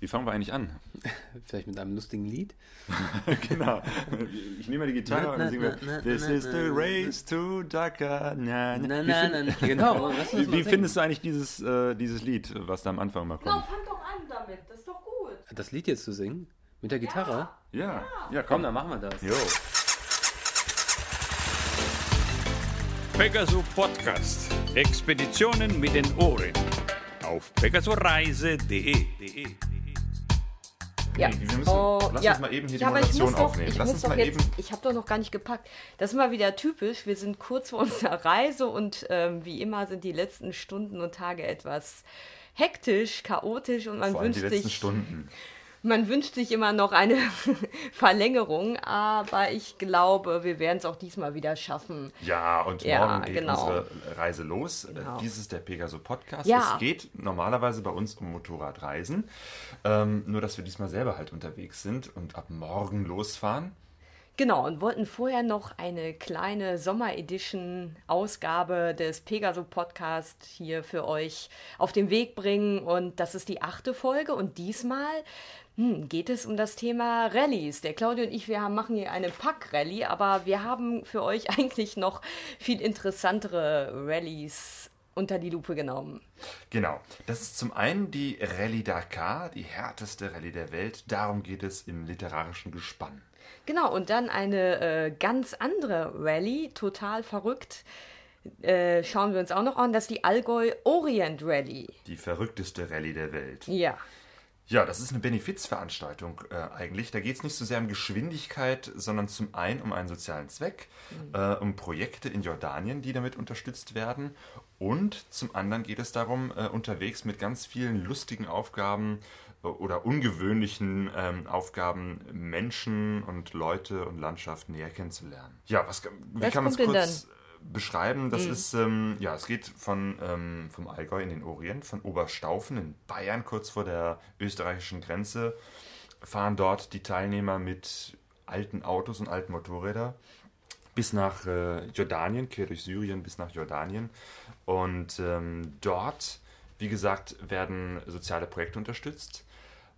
Wie fangen wir eigentlich an? Vielleicht mit einem lustigen Lied? genau. Ich nehme die Gitarre na, und dann singen wir This is the race to Dakar. Na, na, na, na, na. Genau. Wie, wie findest du eigentlich dieses, äh, dieses Lied, was da am Anfang mal kommt? Genau, fang doch an damit. Das ist doch gut. Das Lied jetzt zu singen? Mit der Gitarre? Ja. Ja, ja komm, dann machen wir das. Jo. Pegasus Podcast. Expeditionen mit den Ohren. Auf pegasoreise.de. Ja. wir müssen, oh, lass ja. uns mal eben hier die ja, Moderation doch, aufnehmen. Ich, lass uns mal jetzt, eben. Ich habe doch noch gar nicht gepackt. Das ist mal wieder typisch. Wir sind kurz vor unserer Reise und ähm, wie immer sind die letzten Stunden und Tage etwas hektisch, chaotisch und man Vor wünscht die letzten sich. Stunden. Man wünscht sich immer noch eine Verlängerung, aber ich glaube, wir werden es auch diesmal wieder schaffen. Ja, und Ja, morgen geht genau. unsere Reise los. Genau. Dies ist der Pegaso Podcast. Ja. Es geht normalerweise bei uns um Motorradreisen. Ähm, nur, dass wir diesmal selber halt unterwegs sind und ab morgen losfahren. Genau, und wollten vorher noch eine kleine Sommer-Edition-Ausgabe des Pegaso-Podcast hier für euch auf den Weg bringen. Und das ist die achte Folge. Und diesmal hm, geht es um das Thema Rallyes. Der Claudio und ich, wir haben, machen hier eine Pack-Rallye, aber wir haben für euch eigentlich noch viel interessantere Rallyes unter die Lupe genommen. Genau. Das ist zum einen die Rallye Dakar, die härteste Rallye der Welt. Darum geht es im literarischen Gespann. Genau, und dann eine äh, ganz andere Rallye, total verrückt. Äh, schauen wir uns auch noch an, das ist die Allgäu Orient Rallye. Die verrückteste Rallye der Welt. Ja. Ja, das ist eine Benefizveranstaltung äh, eigentlich. Da geht es nicht so sehr um Geschwindigkeit, sondern zum einen um einen sozialen Zweck, äh, um Projekte in Jordanien, die damit unterstützt werden. Und zum anderen geht es darum, äh, unterwegs mit ganz vielen lustigen Aufgaben äh, oder ungewöhnlichen ähm, Aufgaben Menschen und Leute und Landschaft näher kennenzulernen. Ja, was, wie Was kann man es kurz beschreiben? Das ist, ähm, ja, es geht von, ähm, vom Allgäu in den Orient, von Oberstaufen in Bayern, kurz vor der österreichischen Grenze, fahren dort die Teilnehmer mit alten Autos und alten Motorrädern bis nach äh, Jordanien, quer durch Syrien bis nach Jordanien. Und ähm, dort, wie gesagt, werden soziale Projekte unterstützt.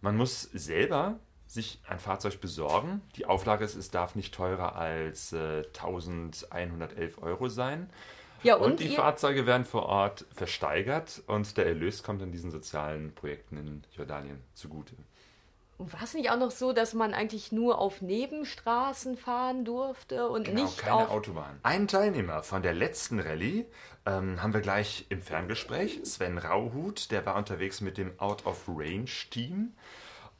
Man muss selber sich ein Fahrzeug besorgen. Die Auflage ist, es darf nicht teurer als äh, 1111 Euro sein. Ja, Und, und, die Fahrzeuge werden vor Ort versteigert und der Erlös kommt in diesen sozialen Projekten in Jordanien zugute. war es nicht auch noch so, dass man eigentlich nur auf Nebenstraßen fahren durfte und Genau, nicht keine auf. Autobahn. Einen Teilnehmer von der letzten Rallye ähm, haben wir gleich im Ferngespräch. Sven Rauhut, der war unterwegs mit dem Out of Range Team.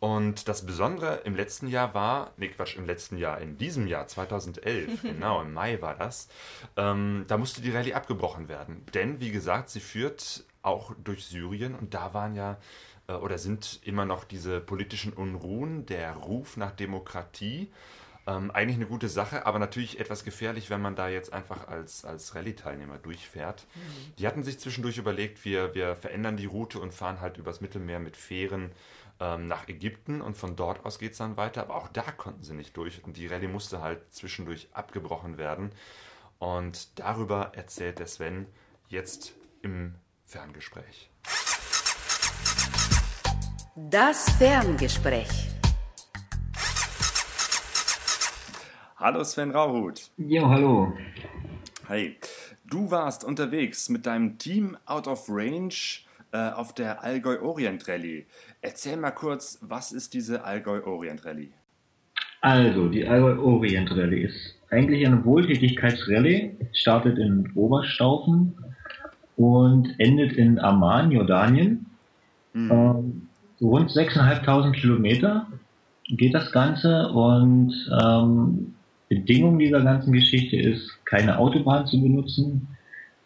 Und das Besondere im letzten Jahr war, nee Quatsch, im letzten Jahr, in diesem Jahr, 2011, genau, im Mai war das, ähm, da musste die Rallye abgebrochen werden. Denn, wie gesagt, sie führt auch durch Syrien und da waren ja äh, oder sind immer noch diese politischen Unruhen, der Ruf nach Demokratie. Ähm, eigentlich eine gute Sache, aber natürlich etwas gefährlich, wenn man da jetzt einfach als, als Rallye-Teilnehmer durchfährt. Die hatten sich zwischendurch überlegt, wir, wir verändern die Route und fahren halt übers Mittelmeer mit Fähren ähm, nach Ägypten und von dort aus geht es dann weiter. Aber auch da konnten sie nicht durch und die Rallye musste halt zwischendurch abgebrochen werden. Und darüber erzählt der Sven jetzt im Ferngespräch. Das Ferngespräch. Hallo Sven Rauhut. Ja, hallo. Hi. Du warst unterwegs mit deinem Team Out of Range äh, auf der Allgäu Orient Rallye. Erzähl mal kurz, was ist diese Allgäu Orient Rallye? Also, die Allgäu Orient Rallye ist eigentlich eine Wohltätigkeitsrallye, startet in Oberstaufen und endet in Amman, Jordanien. Ähm, rund 6.500 Kilometer geht das Ganze und ähm, Bedingung dieser ganzen Geschichte ist, keine Autobahn zu benutzen,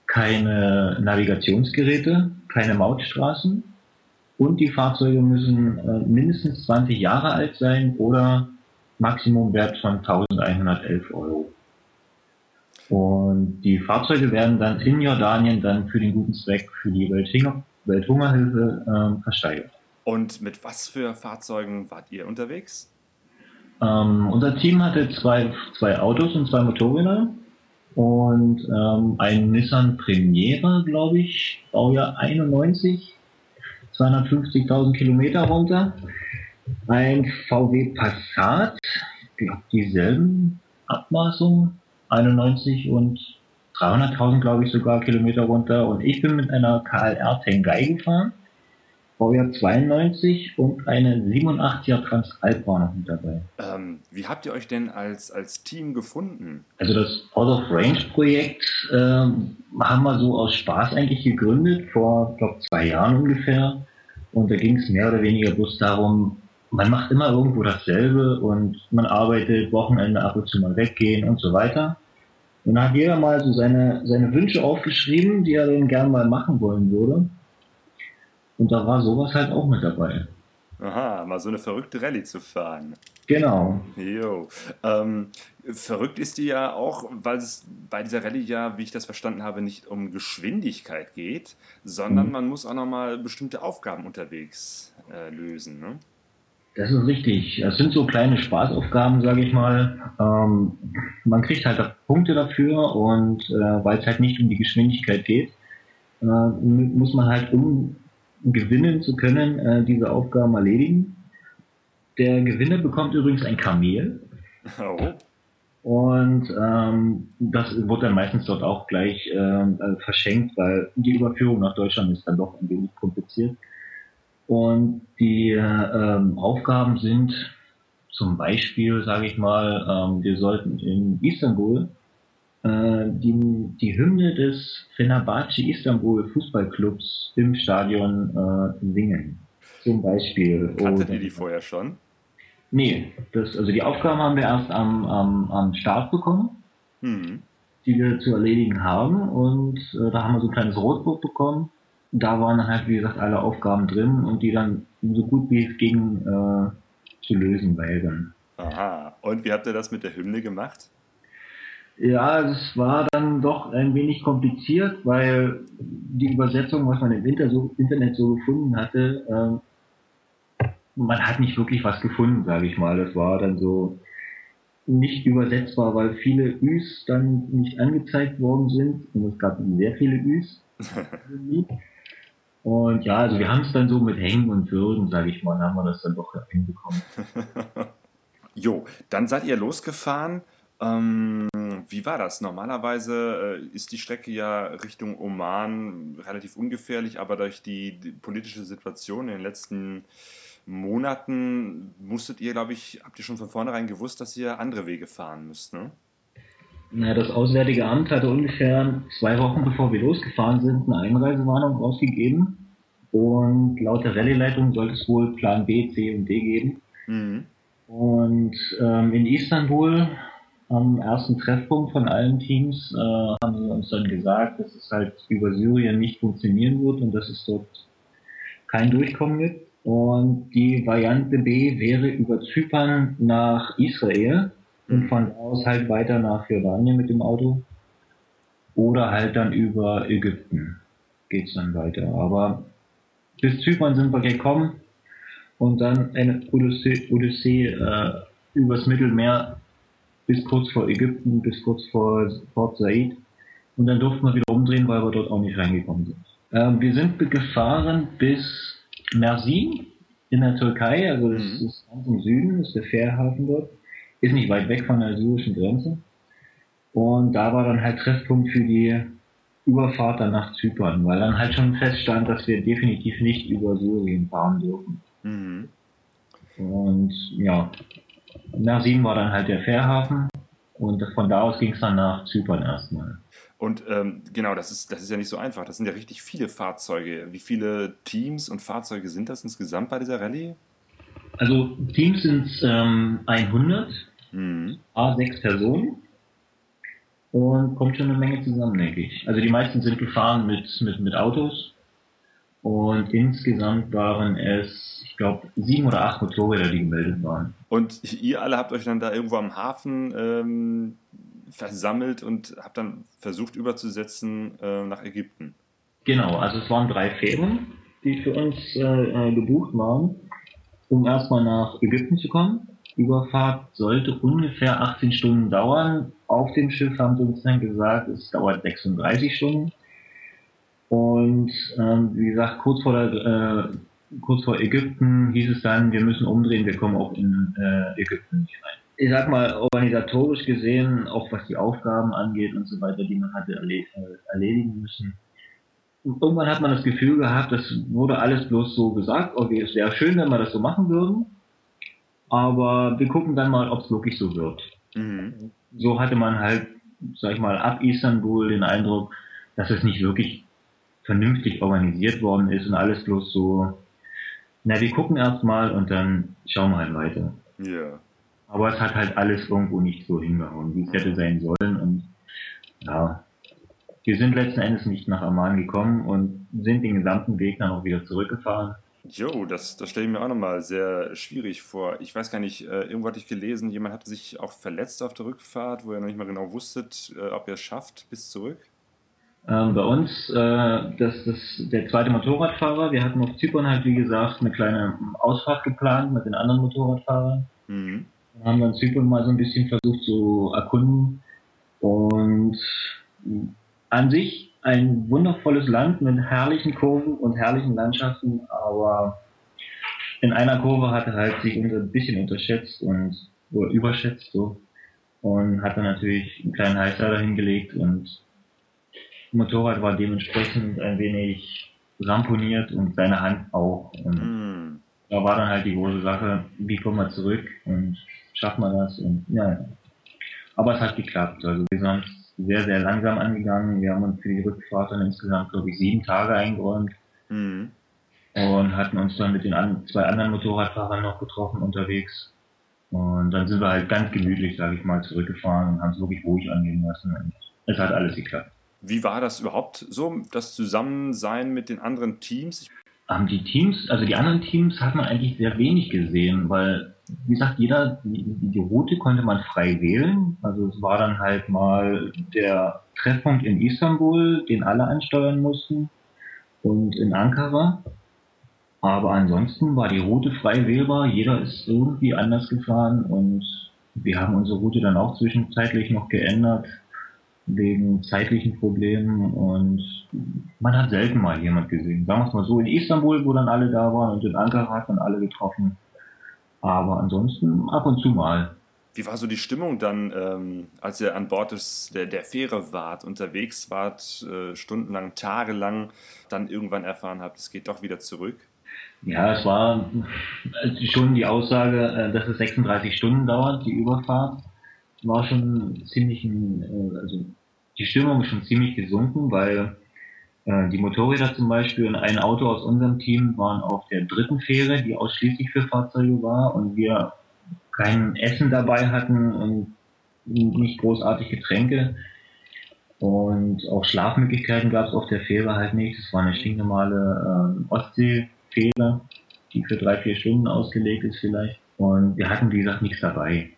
keine Navigationsgeräte, keine Mautstraßen und die Fahrzeuge müssen äh, mindestens 20 Jahre alt sein oder Maximumwert von 1111 Euro. Und die Fahrzeuge werden dann in Jordanien dann für den guten Zweck für die Welthunger Welthungerhilfe ähm, versteigert. Und mit was für Fahrzeugen wart ihr unterwegs? Ähm, unser Team hatte zwei, zwei Autos und zwei Motorräder und ähm, ein Nissan Premiere, glaube ich, Baujahr 91, 250.000 Kilometer runter. ein VW Passat, glaube dieselben Abmaßungen, 91 und 300.000, glaube ich, sogar Kilometer runter. Und ich bin mit einer KLR Tengai gefahren, Baujahr 92 und eine 87er Transalp war noch mit dabei. Ähm, wie habt ihr euch denn als, als Team gefunden? Also das Out of Range Projekt ähm, haben wir so aus Spaß eigentlich gegründet, vor, glaube zwei Jahren ungefähr. Und da ging es mehr oder weniger bloß darum, man macht immer irgendwo dasselbe und man arbeitet Wochenende ab und zu mal weggehen und so weiter. Und da hat jeder mal so seine, seine Wünsche aufgeschrieben, die er dann gern mal machen wollen würde. Und da war sowas halt auch mit dabei. Aha, mal so eine verrückte Rallye zu fahren. Genau. Jo. Ähm, verrückt ist die ja auch, weil es bei dieser Rallye ja, wie ich das verstanden habe, nicht um Geschwindigkeit geht, sondern mhm. man muss auch nochmal bestimmte Aufgaben unterwegs äh, lösen. Ne? Das ist richtig. Es sind so kleine Spaßaufgaben, sage ich mal. Ähm, man kriegt halt Punkte dafür und äh, weil es halt nicht um die Geschwindigkeit geht, äh, muss man halt, um gewinnen zu können, äh, diese Aufgaben erledigen. Der Gewinner bekommt übrigens ein Kamel. Oh. Und ähm, das wird dann meistens dort auch gleich ähm, äh, verschenkt, weil die Überführung nach Deutschland ist dann doch ein wenig kompliziert. Und die ähm, Aufgaben sind zum Beispiel, sage ich mal, ähm, wir sollten in Istanbul die, die Hymne des Fenerbahce Istanbul Fußballclubs im Stadion äh, singen. Zum Beispiel. Kanntet ihr die vorher schon? Nee, das, also die Aufgaben haben wir erst am, am, am Start bekommen, mhm. die wir zu erledigen haben. Und äh, da haben wir so ein kleines Rotbuch bekommen da waren dann halt, wie gesagt, alle Aufgaben drin und die dann so gut wie es ging äh, zu lösen wären. Aha. Und wie habt ihr das mit der Hymne gemacht? Ja, es war dann doch ein wenig kompliziert, weil die Übersetzung, was man im Internet so gefunden hatte, äh, man hat nicht wirklich was gefunden, sage ich mal. Das war dann so nicht übersetzbar, weil viele Üs dann nicht angezeigt worden sind und es gab sehr viele Üs. Und ja, also wir haben es dann so mit Hängen und Würden, sage ich mal, haben wir das dann doch hinbekommen. jo, dann seid ihr losgefahren. Ähm, wie war das? Normalerweise äh, ist die Strecke ja Richtung Oman relativ ungefährlich, aber durch die, die, politische Situation in den letzten Monaten musstet ihr, glaube ich, habt ihr schon von vornherein gewusst, dass ihr andere Wege fahren müsst, ne? Na, das Auswärtige Amt hatte ungefähr zwei Wochen bevor wir losgefahren sind eine Einreisewarnung rausgegeben. Und laut der Rallye-Leitung sollte es wohl Plan B, C und D geben. Mhm. Und ähm, in Istanbul am ersten Treffpunkt von allen Teams äh, haben sie uns dann gesagt, dass es halt über Syrien nicht funktionieren wird und dass es dort kein Durchkommen gibt. Und die Variante B wäre über Zypern nach Israel und von aus halt weiter nach Jordanien mit dem Auto. Oder halt dann über Ägypten geht's dann weiter. Aber bis Zypern sind wir gekommen und dann eine Odyssee, Odyssee äh, übers Mittelmeer bis kurz vor Ägypten, bis kurz vor Port Said. Und dann durften wir wieder umdrehen, weil wir dort auch nicht reingekommen sind. Ähm, wir sind gefahren bis Mersin in der Türkei, also das mhm. ist ganz im Süden, das ist der Fährhafen dort. Ist nicht weit weg von der syrischen Grenze. Und da war dann halt Treffpunkt für die Überfahrt dann nach Zypern, weil dann halt schon feststand, dass wir definitiv nicht über Syrien fahren dürfen. Mhm. Und ja, nach Siegen war dann halt der Fährhafen und von da aus ging es dann nach Zypern erstmal. Und ähm, genau, das ist, das ist ja nicht so einfach. Das sind ja richtig viele Fahrzeuge. Wie viele Teams und Fahrzeuge sind das insgesamt bei dieser Rallye? Also Teams sind ähm, 100, mhm. A6 Personen und kommt schon eine Menge zusammen, denke ich. Also die meisten sind gefahren mit, mit, mit Autos und insgesamt waren es, ich glaube, sieben oder acht Motorräder, die gemeldet waren. Und ihr alle habt euch dann da irgendwo am Hafen ähm, versammelt und habt dann versucht überzusetzen äh, nach Ägypten? Genau, also es waren drei Fähren, die für uns äh, äh gebucht waren, um erstmal nach Ägypten zu kommen. Überfahrt sollte ungefähr 18 Stunden dauern. Auf dem Schiff haben sie uns dann gesagt, es dauert 36 Stunden. Und ähm, wie gesagt, kurz vor der, äh, kurz vor Ägypten hieß es dann, wir müssen umdrehen, wir kommen auch in äh, Ägypten nicht rein. Ich sag mal, organisatorisch gesehen, auch was die Aufgaben angeht und so weiter, die man hatte äh, erledigen müssen. Und irgendwann hat man das Gefühl gehabt, das wurde alles bloß so gesagt, okay, es wäre schön, wenn wir das so machen würden, aber wir gucken dann mal, ob es wirklich so wird. Mhm. So hatte man halt, sag ich mal, ab Istanbul den Eindruck, dass es nicht wirklich vernünftig organisiert worden ist und alles bloß so, na, wir gucken erst mal und dann schauen wir halt weiter. Ja. Aber es hat halt alles irgendwo nicht so hingehauen, wie es hätte sein sollen und ja, wir sind letzten Endes nicht nach Amman gekommen und sind den gesamten Weg dann auch wieder zurückgefahren. Jo, das, das stelle ich mir auch nochmal sehr schwierig vor. Ich weiß gar nicht, äh, irgendwo hatte ich gelesen, jemand hatte sich auch verletzt auf der Rückfahrt, wo ihr noch nicht mal genau wusstet, äh, ob ihr es schafft bis zurück. Ähm, bei uns, äh, das ist der zweite Motorradfahrer. Wir hatten auf Zypern halt, wie gesagt, eine kleine Ausfahrt geplant mit den anderen Motorradfahrern. Mhm. Wir haben dann Zypern mal so ein bisschen versucht zu erkunden. Und an sich ein wundervolles Land mit herrlichen Kurven und herrlichen Landschaften, aber in einer Kurve hat er halt sich ein bisschen unterschätzt und oder überschätzt so und hat dann natürlich einen kleinen Heißer hingelegt und das Motorrad war dementsprechend ein wenig ramponiert und seine Hand auch und Mhm. da war dann halt die große Sache, wie kommen wir zurück und schaffen wir das und ja. Aber es hat geklappt. Also wir sind sehr, sehr langsam angegangen. Wir haben uns für die Rückfahrt dann insgesamt, glaube ich, sieben Tage eingeräumt Mhm. und hatten uns dann mit den an, zwei anderen Motorradfahrern noch getroffen unterwegs. Und dann sind wir halt ganz gemütlich, sage ich mal, zurückgefahren und haben es wirklich ruhig angehen lassen. Und es hat alles geklappt. Wie war das überhaupt so, das Zusammensein mit den anderen Teams? Ähm, die Teams, also die anderen Teams hat man eigentlich sehr wenig gesehen, weil, wie gesagt, jeder, die, die Route konnte man frei wählen. Also es war dann halt mal der Treffpunkt in Istanbul, den alle ansteuern mussten, und in Ankara. Aber ansonsten war die Route frei wählbar, jeder ist irgendwie anders gefahren und wir haben unsere Route dann auch zwischenzeitlich noch geändert wegen zeitlichen Problemen und man hat selten mal jemand gesehen. Sagen wir es mal so, in Istanbul, wo dann alle da waren und in Ankara hat man alle getroffen. Aber ansonsten ab und zu mal. wie war so die Stimmung dann, ähm, als ihr an Bord des, der, der Fähre wart, unterwegs wart, äh, stundenlang, tagelang, dann irgendwann erfahren habt, es geht doch wieder zurück? Ja, es war schon die Aussage, äh, dass es 36 Stunden dauert, die Überfahrt. War schon ziemlich, ein, äh, also die Stimmung ist schon ziemlich gesunken, weil äh, die Motorräder zum Beispiel und ein Auto aus unserem Team waren auf der dritten Fähre, die ausschließlich für Fahrzeuge war und wir kein Essen dabei hatten und nicht großartig Getränke. Und auch Schlafmöglichkeiten gab es auf der Fähre halt nicht. Es war eine stinknormale ähm, Ostseefähre, die für drei, vier Stunden ausgelegt ist vielleicht. Und wir hatten, wie gesagt, nichts dabei.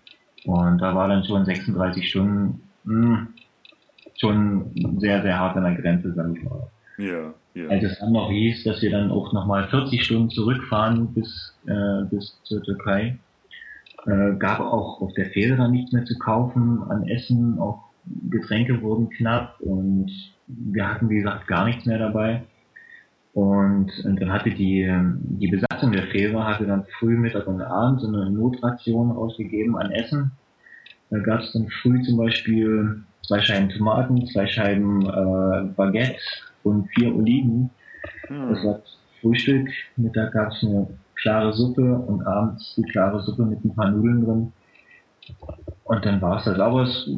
Und da war dann schon 36 Stunden mh, schon sehr, sehr hart an der Grenze, sag ich mal. Ja, ja. Als es dann noch hieß, dass wir dann auch nochmal 40 Stunden zurückfahren bis, äh, bis zur Türkei, äh, gab auch auf der Fähre dann nichts mehr zu kaufen an Essen, auch Getränke wurden knapp und wir hatten, wie gesagt, gar nichts mehr dabei. Und, und dann hatte die, ähm, die Besatzung der Fähre hatte dann früh, Mittag und Abend so eine Notration ausgegeben an Essen. Da gab es dann früh zum Beispiel zwei Scheiben Tomaten, zwei Scheiben äh, Baguette und vier Oliven. Das Hm. war das Frühstück. Mittag gab es eine klare Suppe und abends die klare Suppe mit ein paar Nudeln drin. Und dann war es das. Aber es,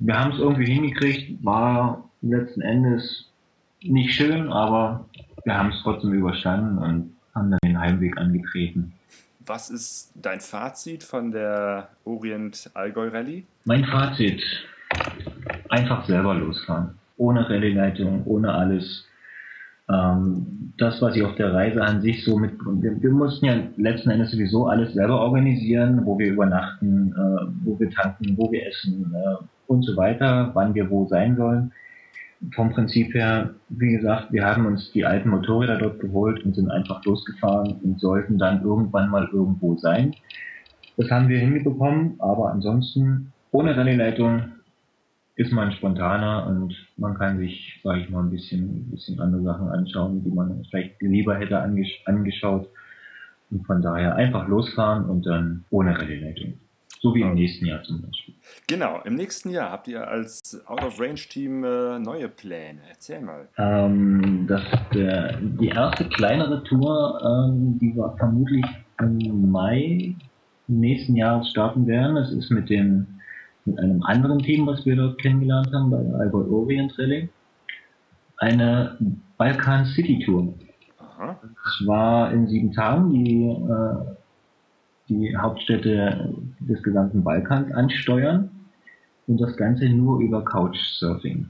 wir haben es irgendwie hingekriegt. War letzten Endes nicht schön, aber wir haben es trotzdem überstanden und haben dann den Heimweg angetreten. Was ist dein Fazit von der Orient-Allgäu-Rallye? Mein Fazit. Einfach selber losfahren. Ohne Rallye-Leitung, ohne alles. Ähm, das, was ich auf der Reise an sich so mit, wir, wir mussten ja letzten Endes sowieso alles selber organisieren, wo wir übernachten, äh, wo wir tanken, wo wir essen äh, und so weiter, wann wir wo sein sollen. Vom Prinzip her, wie gesagt, wir haben uns die alten Motorräder dort geholt und sind einfach losgefahren und sollten dann irgendwann mal irgendwo sein. Das haben wir hinbekommen, aber ansonsten ohne Rallye-Leitung ist man spontaner und man kann sich, sage ich mal, ein bisschen, ein bisschen andere Sachen anschauen, die man vielleicht lieber hätte angesch angeschaut. Und von daher einfach losfahren und dann ohne Rallye-Leitung. So wie im nächsten Jahr zum Beispiel. Genau, im nächsten Jahr habt ihr als Out-of-Range-Team äh, neue Pläne. Erzähl mal. Ähm, das, der, die erste kleinere Tour, ähm, die wir vermutlich im Mai nächsten Jahres starten werden. Das ist mit dem mit einem anderen Team, was wir dort kennengelernt haben bei Allgäu Orient Rallye, eine Balkan City Tour. Aha. Es war in sieben Tagen die, äh, die Hauptstädte des gesamten Balkans ansteuern und das Ganze nur über Couchsurfing.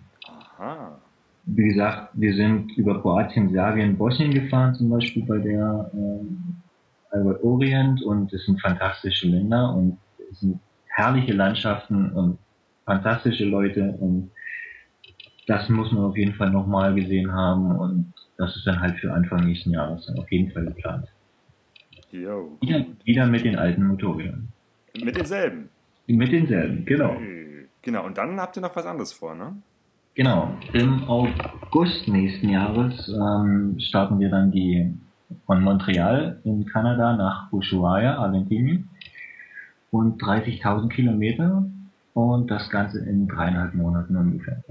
Aha. Wie gesagt, wir sind über Kroatien, Serbien, Bosnien gefahren, zum Beispiel bei der ähm, Albert Orient und es sind fantastische Länder und es sind herrliche Landschaften und fantastische Leute und das muss man auf jeden Fall nochmal gesehen haben und das ist dann halt für Anfang nächsten Jahres dann auf jeden Fall geplant. Jo, Wieder, gut. wieder mit den alten Motorrädern. Mit denselben. Mit denselben, genau. Äh, Genau, und dann habt ihr noch was anderes vor, ne? Genau. Im August nächsten Jahres ähm, starten wir dann die von Montreal in Kanada nach Ushuaia, Argentinien. Und 30.000 Kilometer und das Ganze in dreieinhalb Monaten ungefähr.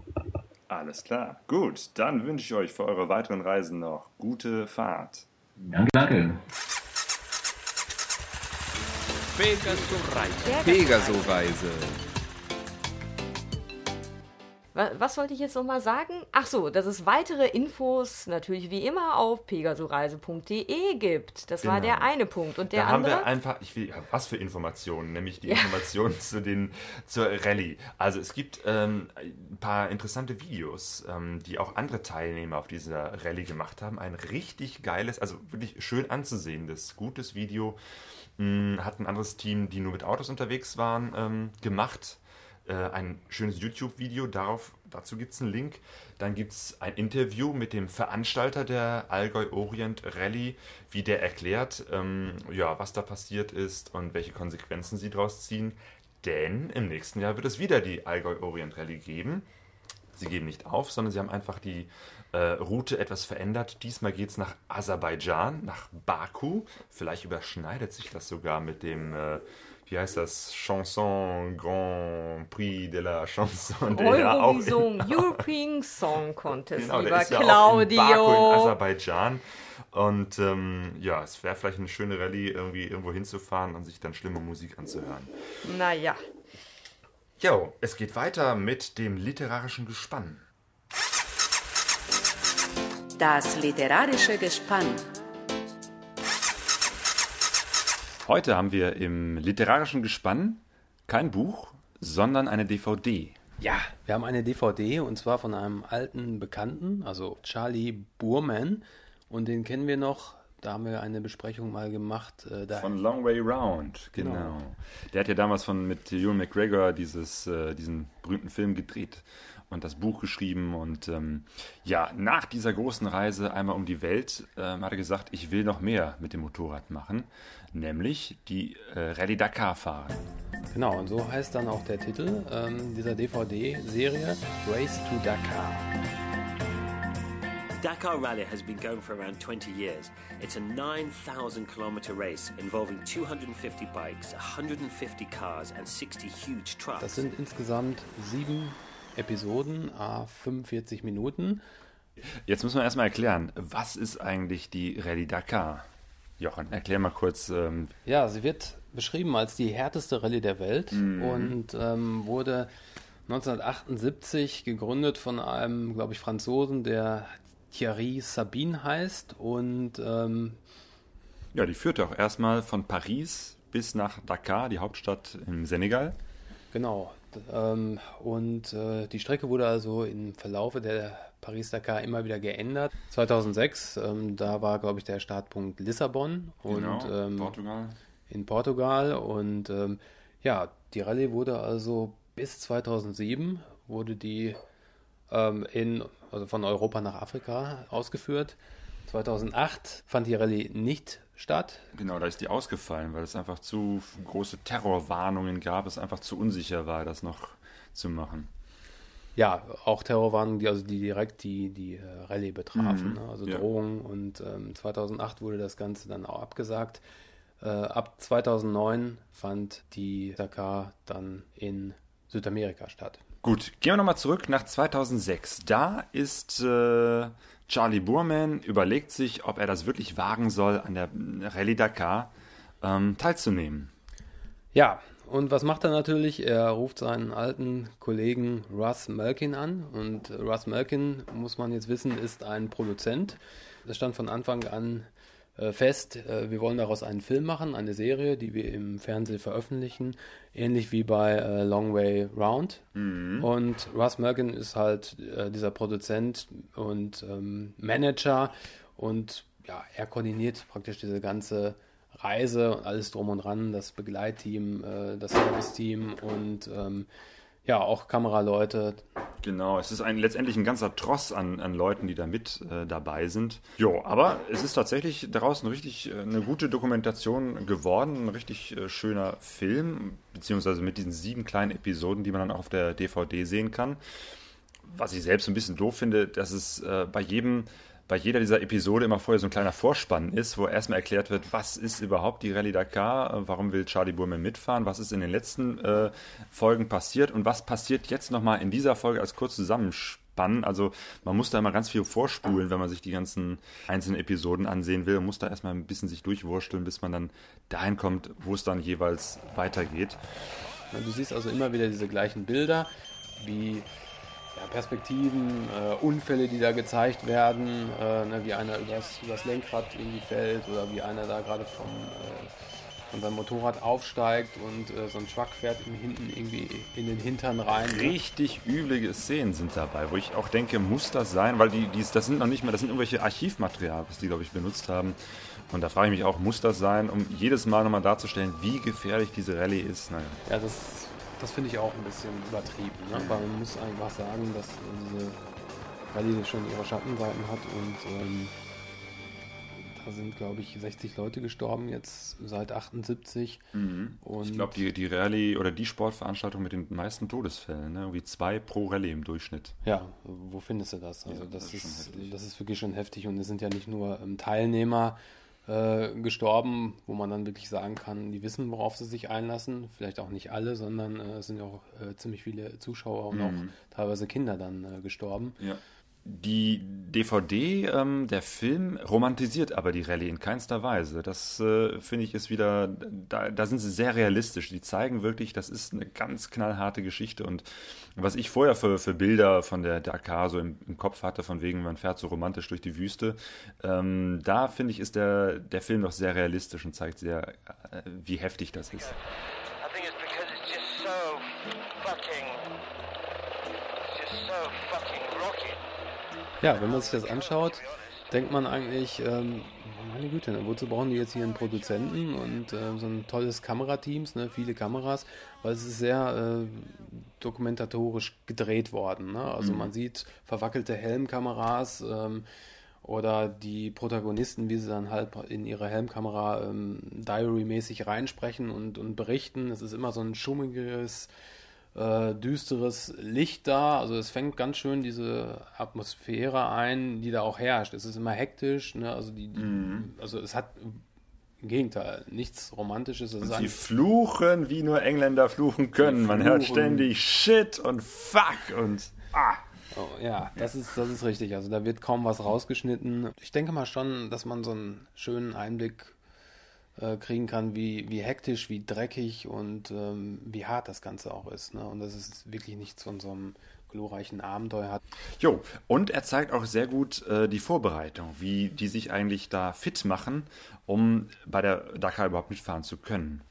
Alles klar. Gut, dann wünsche ich euch für eure weiteren Reisen noch gute Fahrt. Danke, danke. Pegasus Reise. Pegaso-Reise. Wa- Was wollte ich jetzt nochmal sagen? Ach so, dass es weitere Infos natürlich wie immer auf pegasoreise.de gibt. Das war Genau. der eine Punkt. Und der da haben andere? wir einfach, ich will, was für Informationen, nämlich die Informationen zu den, zur Rallye. Also es gibt ähm, ein paar interessante Videos, ähm, die auch andere Teilnehmer auf dieser Rallye gemacht haben. Ein richtig geiles, also wirklich schön anzusehendes, gutes Video. Mh, hat ein anderes Team, die nur mit Autos unterwegs waren, ähm, gemacht. Äh, ein schönes YouTube-Video, dazu gibt es einen Link. Dann gibt es ein Interview mit dem Veranstalter der Allgäu Orient Rallye, wie der erklärt, ähm, ja, was da passiert ist und welche Konsequenzen sie daraus ziehen. Denn im nächsten Jahr wird es wieder die Allgäu Orient Rallye geben. Sie geben nicht auf, sondern sie haben einfach die äh, Route etwas verändert. Diesmal geht es nach Aserbaidschan, nach Baku. Vielleicht überschneidet sich das sogar mit dem, äh, wie heißt das, Chanson Grand Prix de la Chanson. der ja Eurovision, European Song Contest, Genau, der lieber ist ja auch in Baku in Claudio. Aserbaidschan. Und ähm, ja, es wäre vielleicht eine schöne Rallye, irgendwie irgendwo hinzufahren und sich dann schlimme Musik anzuhören. naja. Jo, es geht weiter mit dem literarischen Gespann. Das literarische Gespann. Heute haben wir im literarischen Gespann kein Buch, sondern eine DVD. Ja, wir haben eine DVD und zwar von einem alten Bekannten, also Charlie Burman. Und den kennen wir noch. Da haben wir eine Besprechung mal gemacht. Äh, Von Long Way Round, genau. Genau. Der hat ja damals von mit Ewan McGregor dieses, äh, diesen berühmten Film gedreht und das Buch geschrieben. Und ähm, ja, nach dieser großen Reise einmal um die Welt ähm, hat er gesagt, ich will noch mehr mit dem Motorrad machen, nämlich die äh, Rallye Dakar fahren. Genau, und so heißt dann auch der Titel ähm, dieser DVD-Serie Race to Dakar. The Dakar Rally has been going for around 20 years. It's a 9,000 kilometer race involving 250 bikes, 150 cars, and 60 huge trucks. Das sind insgesamt sieben Episoden, a 45 Minuten. Jetzt müssen wir erstmal erklären, was ist eigentlich die Rallye Dakar? Jochen, erklär mal kurz. Ähm, Ja, sie wird beschrieben als die härteste Rallye der Welt und ähm, wurde 1978 gegründet von einem, glaube ich, Franzosen, der Thierry Sabine heißt und ähm, ja, die führte auch erstmal von Paris bis nach Dakar, die Hauptstadt im Senegal. Genau. Ähm, und äh, die Strecke wurde also im Verlaufe der Paris-Dakar immer wieder geändert. 2006, ähm, da war, glaube ich, der Startpunkt Lissabon und Genau, ähm, Portugal. in Portugal. Und ähm, ja, die Rallye wurde also bis 2007 wurde die ähm, in, also von Europa nach Afrika ausgeführt. 2008 fand die Rallye nicht statt. Genau, da ist die ausgefallen, weil es einfach zu große Terrorwarnungen gab, es einfach zu unsicher war, das noch zu machen. ja, auch Terrorwarnungen, die also die direkt die, die äh, Rallye betrafen, Mhm, ne? also ja. Drohungen. Und ähm, 2008 wurde das Ganze dann auch abgesagt. Äh, ab 2009 fand die Dakar dann in Südamerika statt. Gut, gehen wir nochmal zurück nach 2006. Da ist äh, Charlie Boorman, überlegt sich, ob er das wirklich wagen soll, an der Rallye Dakar ähm, teilzunehmen. Ja, und was macht er natürlich? Er ruft seinen alten Kollegen Russ Malkin an. Und Russ Malkin, muss man jetzt wissen, ist ein Produzent. Es stand von Anfang an fest, äh, wir wollen daraus einen Film machen, eine Serie, die wir im Fernsehen veröffentlichen. Ähnlich wie bei äh, Long Way Round. Und Russ Malkin ist halt äh, dieser Produzent und ähm, Manager. Und ja, er koordiniert praktisch diese ganze Reise und alles drum und dran, das Begleitteam, äh, das Serviceteam und ähm, ja, auch Kameraleute. Genau, es ist ein, letztendlich ein ganzer Tross an, an Leuten, die da mit äh, dabei sind. Jo, aber es ist tatsächlich daraus ein richtig äh, eine gute Dokumentation geworden, ein richtig äh, schöner Film, beziehungsweise mit diesen sieben kleinen Episoden, die man dann auch auf der DVD sehen kann. Was ich selbst ein bisschen doof finde, dass es äh, bei jedem bei jeder dieser Episode immer vorher so ein kleiner Vorspann ist, wo erstmal erklärt wird, was ist überhaupt die Rallye Dakar, warum will Charlie Burman mitfahren, was ist in den letzten äh, Folgen passiert und was passiert jetzt nochmal in dieser Folge als kurz Zusammenspann. Also man muss da immer ganz viel vorspulen, wenn man sich die ganzen einzelnen Episoden ansehen will. Man muss da erstmal ein bisschen sich durchwursteln, bis man dann dahin kommt, wo es dann jeweils weitergeht. Du siehst also immer wieder diese gleichen Bilder, wie ja, Perspektiven, äh, Unfälle, die da gezeigt werden, äh, ne, wie einer übers, übers Lenkrad irgendwie fällt oder wie einer da gerade vom, äh, von seinem Motorrad aufsteigt und äh, so ein Schwack fährt ihm hinten irgendwie in den Hintern rein. ne? richtig üble Szenen sind dabei, wo ich auch denke, muss das sein, weil die, die, das sind noch nicht mal, das sind irgendwelche Archivmaterial, was die, glaube ich, benutzt haben. Und da frage ich mich auch, muss das sein, um jedes Mal nochmal darzustellen, wie gefährlich diese Rallye ist? Naja. Ja, das, das finde ich auch ein bisschen übertrieben. Ne? Aber man muss einfach sagen, dass diese Rallye schon ihre Schattenseiten hat und ähm, da sind, glaube ich, 60 Leute gestorben jetzt seit 78. Und Ich glaube, die, die Rallye oder die Sportveranstaltung mit den meisten Todesfällen, ne? irgendwie zwei pro Rallye im Durchschnitt. ja, wo findest du das? Also Ja, das, das ist das ist wirklich schon heftig und es sind ja nicht nur ähm, Teilnehmer äh, gestorben, wo man dann wirklich sagen kann, die wissen, worauf sie sich einlassen. Vielleicht auch nicht alle, sondern äh, es sind ja auch äh, ziemlich viele Zuschauer und Mhm. auch teilweise Kinder dann äh, gestorben. Ja. Die DVD, ähm, der Film, romantisiert aber die Rallye in keinster Weise. Das äh, finde ich ist wieder, da, da sind sie sehr realistisch. Die zeigen wirklich, das ist eine ganz knallharte Geschichte. Und was ich vorher für, für Bilder von der Dakar so im, im Kopf hatte, von wegen, man fährt so romantisch durch die Wüste, ähm, da finde ich, ist der, der Film noch sehr realistisch und zeigt sehr, äh, wie heftig das ist. I think it's because it's just so fucking. It's just so fucking rocky. Ja, wenn man sich das anschaut, denkt man eigentlich, ähm, meine Güte, ne, wozu brauchen die jetzt hier einen Produzenten und äh, so ein tolles Kamerateams, ne, viele Kameras, weil es ist sehr äh, dokumentatorisch gedreht worden. Ne? Also man sieht verwackelte Helmkameras ähm, oder die Protagonisten, wie sie dann halt in ihre Helmkamera ähm, Diary-mäßig reinsprechen und, und berichten. Es ist immer so ein schummiges äh, düsteres Licht da. Also es fängt ganz schön diese Atmosphäre ein, die da auch herrscht. Es ist immer hektisch, ne? Also die, die also es hat im Gegenteil nichts Romantisches. Sie fluchen, wie nur Engländer fluchen können. Man hört ständig Shit und Fuck und ah. oh, ja, das ist, das ist richtig. Also da wird kaum was rausgeschnitten. Ich denke mal schon, dass man so einen schönen Einblick äh, kriegen kann, wie, wie hektisch, wie dreckig und ähm, wie hart das Ganze auch ist. Ne? Und dass es wirklich nichts von so einem glorreichen Abenteuer hat. Jo, und er zeigt auch sehr gut äh, die Vorbereitung, wie die sich eigentlich da fit machen, um bei der Dakar überhaupt mitfahren zu können.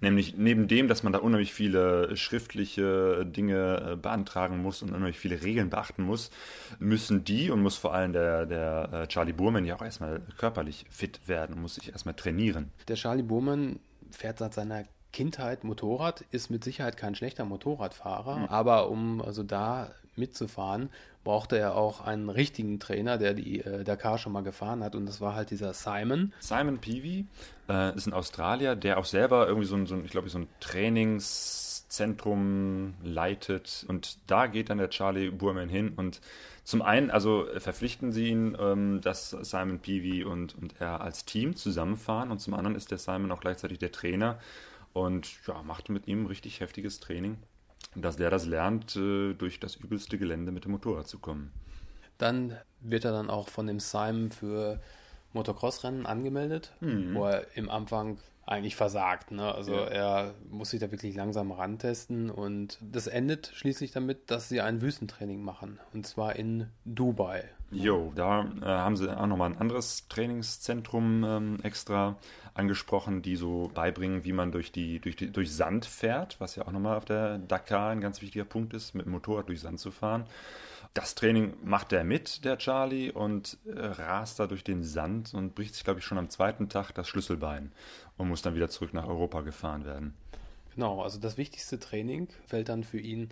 Nämlich neben dem, dass man da unheimlich viele schriftliche Dinge äh, beantragen muss und unheimlich viele Regeln beachten muss, müssen die und muss vor allem der, der äh, Charlie Burman ja auch erstmal körperlich fit werden und muss sich erstmal trainieren. Der Charlie Burman fährt seit seiner Kindheit Motorrad, ist mit Sicherheit kein schlechter Motorradfahrer, aber um also da mitzufahren, brauchte er auch einen richtigen Trainer, der die äh, Dakar schon mal gefahren hat. Und das war halt dieser Simon. Simon Peavy äh, ist ein Australier, der auch selber irgendwie so ein, so ein ich glaube, so ein Trainingszentrum leitet. Und da geht dann der Charlie Burman hin. Und zum einen, also verpflichten sie ihn, ähm, dass Simon Peavy und, und er als Team zusammenfahren. Und zum anderen ist der Simon auch gleichzeitig der Trainer. Und ja, macht mit ihm richtig heftiges Training, dass der das lernt, äh, durch das übelste Gelände mit dem Motorrad zu kommen. Dann wird er dann auch von dem Simon für Motocross-Rennen angemeldet, Mhm. wo er im Anfang eigentlich versagt. Ne? Also Ja. er muss sich da wirklich langsam rantesten und das endet schließlich damit, dass sie ein Wüstentraining machen und zwar in Dubai. Jo, da äh, haben sie auch nochmal ein anderes Trainingszentrum ähm, extra angesprochen, die so beibringen, wie man durch, die, durch, die, durch Sand fährt, was ja auch nochmal auf der Dakar ein ganz wichtiger Punkt ist, mit dem Motorrad durch Sand zu fahren. Das Training macht er mit, der Charlie, und äh, rast da durch den Sand und bricht sich, glaube ich, schon am zweiten Tag das Schlüsselbein und muss dann wieder zurück nach Europa gefahren werden. Genau, also das wichtigste Training fällt dann für ihn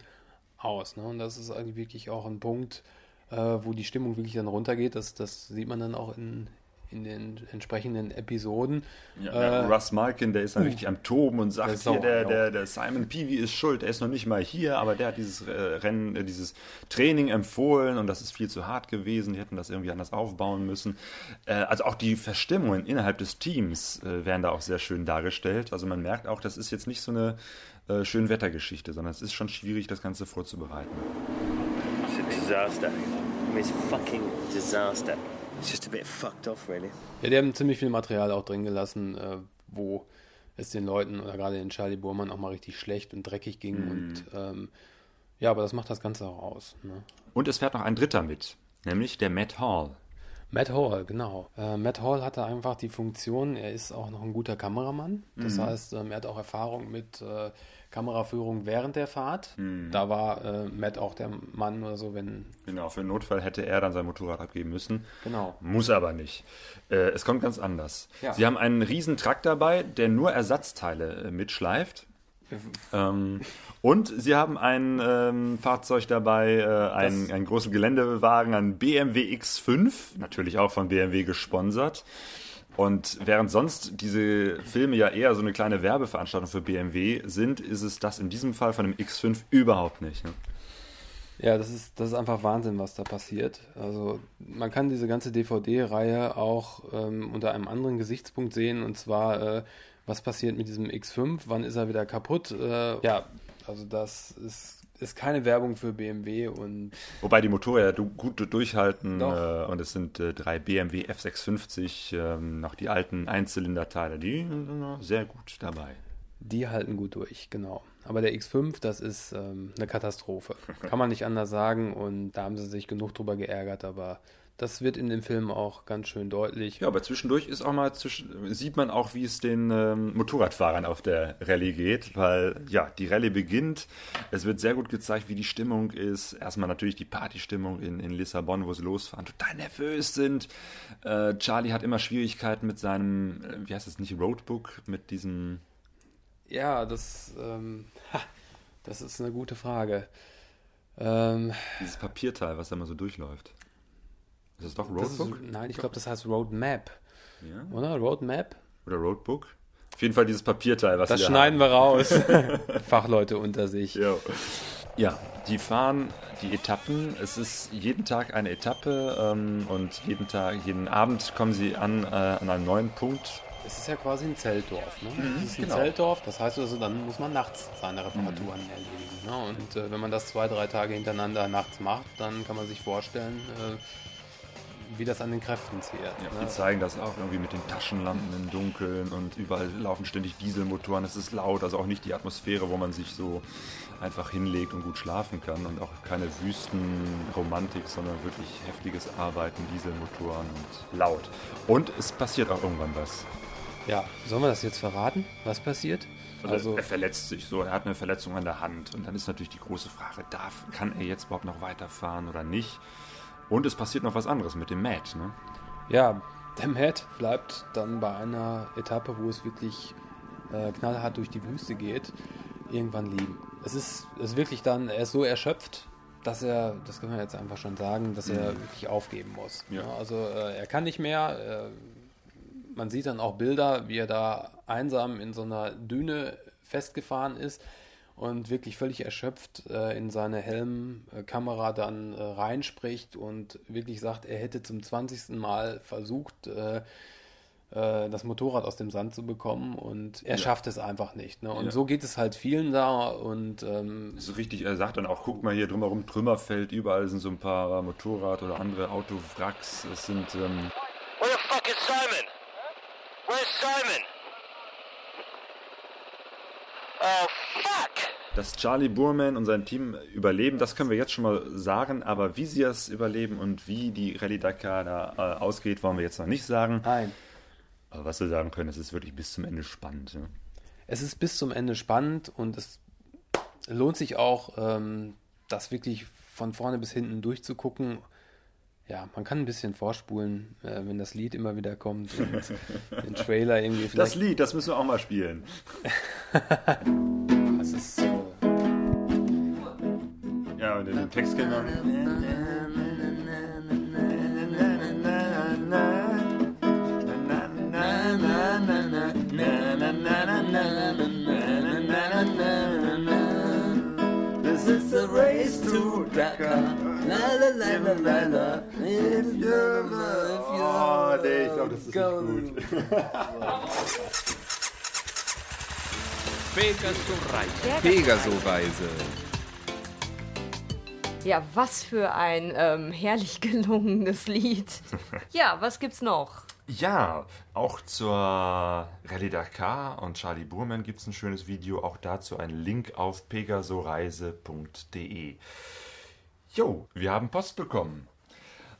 aus. Ne? Und das ist eigentlich wirklich auch ein Punkt, äh, wo die Stimmung wirklich dann runtergeht. Das, das sieht man dann auch in, in den entsprechenden Episoden. Ja, Äh, Russ Malkin, der ist dann richtig am Toben und sagt, Der hier, der, der, der Simon Peavy ist schuld, er ist noch nicht mal hier, aber der hat dieses äh, Rennen, äh, dieses Training empfohlen und das ist viel zu hart gewesen, die hätten das irgendwie anders aufbauen müssen. Äh, also auch die Verstimmungen innerhalb des Teams werden da auch sehr schön dargestellt. Also man merkt auch, das ist jetzt nicht so eine äh, Schönwettergeschichte, sondern es ist schon schwierig, das Ganze vorzubereiten. It's a disaster. I mean, it's a fucking disaster. It's just a bit fucked off, really. Ja, die haben ziemlich viel Material auch drin gelassen, äh, wo es den Leuten oder gerade den Charlie Burman auch mal richtig schlecht und dreckig ging. Mhm. Und ähm, ja, aber das macht das Ganze auch aus. Ne? Und es fährt noch ein Dritter mit, nämlich der Matt Hall. Matt Hall, genau. Äh, Matt Hall hatte einfach die Funktion, er ist auch noch ein guter Kameramann. Das Mhm. heißt, ähm, er hat auch Erfahrung mit äh, Kameraführung während der Fahrt. Mhm. Da war äh, Matt auch der Mann oder so, wenn. Genau, für den Notfall hätte er dann sein Motorrad abgeben müssen. Genau. Muss aber nicht. Äh, es kommt ganz anders. Ja. Sie haben einen riesen Truck dabei, der nur Ersatzteile äh, mitschleift. Ähm, und sie haben ein ähm, Fahrzeug dabei, äh, ein, einen großen Geländewagen, ein BMW X5, natürlich auch von BMW gesponsert. Und während sonst diese Filme ja eher so eine kleine Werbeveranstaltung für BMW sind, ist es das in diesem Fall von dem X5 überhaupt nicht. Ne? Ja, das ist, das ist einfach Wahnsinn, was da passiert. Also man kann diese ganze DVD-Reihe auch ähm, unter einem anderen Gesichtspunkt sehen, und zwar, äh, was passiert mit diesem X5, wann ist er wieder kaputt. Äh, ja, also das ist, ist keine Werbung für BMW und Wobei die Motorräder du- gut durchhalten äh, und es sind äh, drei BMW F650, ähm, noch die alten Einzylinderteile, die sind sehr gut dabei. die halten gut durch, genau. Aber der X5, das ist ähm, eine Katastrophe. Kann man nicht anders sagen und da haben sie sich genug drüber geärgert, aber das wird in dem Film auch ganz schön deutlich. Ja, aber zwischendurch ist auch mal zwischen, sieht man auch, wie es den ähm, Motorradfahrern auf der Rallye geht, weil ja, die Rallye beginnt. Es wird sehr gut gezeigt, wie die Stimmung ist. Erstmal natürlich die Partystimmung in, in Lissabon, wo sie losfahren, total nervös sind. Äh, Charlie hat immer Schwierigkeiten mit seinem, äh, wie heißt es nicht, Roadbook, mit diesem Ja, das, ähm, ha, das ist eine gute Frage. Ähm, Dieses Papierteil, was da mal so durchläuft. Ist das doch das Roadbook? ist, nein, ich glaube, das heißt Roadmap, ja. oder? Roadmap? Oder Roadbook? Auf jeden Fall dieses Papierteil, was Das da schneiden haben. wir raus. Fachleute unter sich. Jo. Ja, die fahren die Etappen. Es ist jeden Tag eine Etappe ähm, und jeden Tag, jeden Abend kommen sie an, äh, an einem neuen Punkt. Es ist ja quasi ein Zeltdorf. Ne? es ist ein genau. Zeltdorf, das heißt also, dann muss man nachts seine Reparaturen erledigen. Ne? Und äh, wenn man das zwei, drei Tage hintereinander nachts macht, dann kann man sich vorstellen, äh, wie das an den Kräften zehrt. Die ne? zeigen das auch irgendwie mit den Taschenlampen im Dunkeln und überall laufen ständig Dieselmotoren. Es ist laut, also auch nicht die Atmosphäre, wo man sich so einfach hinlegt und gut schlafen kann und auch keine Wüstenromantik, sondern wirklich heftiges Arbeiten, Dieselmotoren und laut. Und es passiert auch irgendwann was. Ja, sollen wir das jetzt verraten, was passiert? Also, er verletzt sich so, er hat eine Verletzung an der Hand. Und dann ist natürlich die große Frage, darf, kann er jetzt überhaupt noch weiterfahren oder nicht? Und es passiert noch was anderes mit dem Matt. Ne? Ja, der Matt bleibt dann bei einer Etappe, wo es wirklich äh, knallhart durch die Wüste geht, irgendwann liegen. Es ist, es ist wirklich dann, er ist so erschöpft, dass er, das können wir jetzt einfach schon sagen, dass er wirklich aufgeben muss. Ja. Ja, also äh, er kann nicht mehr. Äh, man sieht dann auch Bilder, wie er da einsam in so einer Düne festgefahren ist. Und wirklich völlig erschöpft äh, in seine Helmkamera dann äh, reinspricht und wirklich sagt, er hätte zum 20. Mal versucht, äh, äh, das Motorrad aus dem Sand zu bekommen und er Ja. schafft es einfach nicht. Ne? Und Ja. so geht es halt vielen da und ähm, So richtig, er sagt dann auch, guck mal hier drumherum, Trümmerfeld, überall sind so ein paar Motorrad- oder andere Autowracks. Es sind, ähm, Where the fuck is Simon? Where's Simon? Oh, fuck! Dass Charlie Boorman und sein Team überleben, das können wir jetzt schon mal sagen, aber wie sie es überleben und wie die Rallye Dakar da äh, ausgeht, wollen wir jetzt noch nicht sagen. nein. Aber was wir sagen können, es ist wirklich bis zum Ende spannend. Ne? Es ist bis zum Ende spannend und es lohnt sich auch, ähm, das wirklich von vorne bis hinten durchzugucken. Ja, man kann ein bisschen vorspulen, äh, wenn das Lied immer wieder kommt und den Trailer irgendwie Das vielleicht. Lied, das müssen wir auch mal spielen. Das ist, äh, Und den Text kennen wir. This is a race to Dakar. La la la la la la. If you're, if you're Oh, nee, ich glaube, das ist nicht going- gut. Pegasus Reise. Pegaso-Reise. Ja, was für ein ähm, herrlich gelungenes Lied. Ja, was gibt's noch? Ja, auch zur Rallye Dakar und Charlie Burman gibt es ein schönes Video. Auch dazu ein Link auf pegasoreise.de. Jo, wir haben Post bekommen.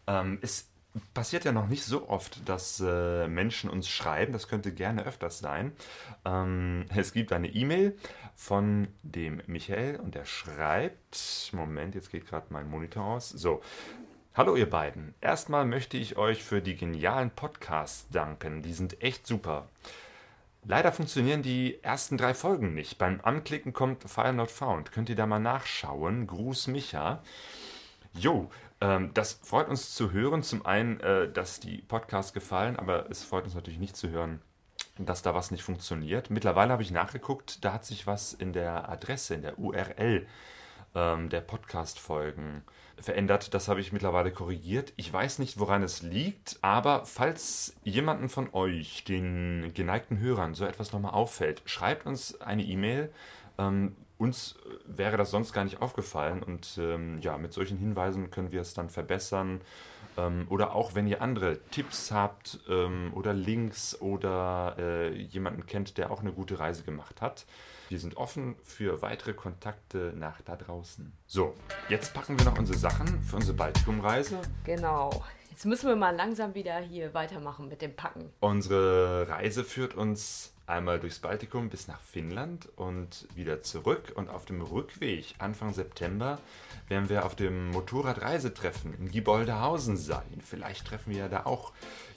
Ähm, es passiert ja noch nicht so oft, dass äh, Menschen uns schreiben. Das könnte gerne öfters sein. Ähm, es gibt eine E-Mail von dem Michael und der schreibt: Moment, jetzt geht gerade mein Monitor aus. So. Hallo ihr beiden. Erstmal möchte ich euch für die genialen Podcasts danken. Die sind echt super. Leider funktionieren die ersten drei Folgen nicht. Beim Anklicken kommt File Not Found. Könnt ihr da mal nachschauen? Gruß Micha. Jo, das freut uns zu hören. Zum einen, äh, dass die Podcasts gefallen, aber es freut uns natürlich nicht zu hören, dass da was nicht funktioniert. Mittlerweile habe ich nachgeguckt, da hat sich was in der Adresse, in der URL ähm, der Podcast-Folgen verändert. Das habe ich mittlerweile korrigiert. Ich weiß nicht, woran es liegt, aber falls jemanden von euch, den geneigten Hörern, so etwas nochmal auffällt, schreibt uns eine E-Mail. Uns wäre das sonst gar nicht aufgefallen und ähm, ja, mit solchen Hinweisen können wir es dann verbessern. Ähm, oder auch wenn ihr andere Tipps habt ähm, oder Links oder äh, jemanden kennt, der auch eine gute Reise gemacht hat. Wir sind offen für weitere Kontakte nach da draußen. So, jetzt packen wir noch unsere Sachen für unsere Baltikumreise. Genau. Jetzt müssen wir mal langsam wieder hier weitermachen mit dem Packen. Unsere Reise führt uns einmal durchs Baltikum bis nach Finnland und wieder zurück. Und auf dem Rückweg Anfang September werden wir auf dem Motorradreisetreffen in Gieboldehausen sein. Vielleicht treffen wir ja da auch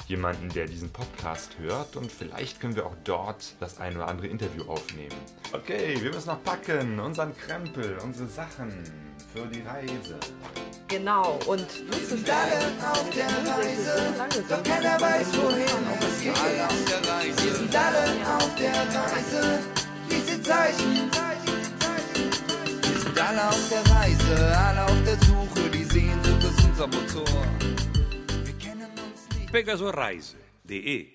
jemanden, der diesen Podcast hört und vielleicht können wir auch dort das ein oder andere Interview aufnehmen. Okay, wir müssen noch packen, unseren Krempel, unsere Sachen für die Reise. Genau. Und Wir sind alle auf der Reise, doch keiner weiß, wohin es geht. Wir sind alle auf der Reise, diese Zeichen. Wir sind alle auf der Reise, alle auf der Suche, die Sehnsucht ist unser Motor. Wir kennen uns nicht. Pegasus Reise. De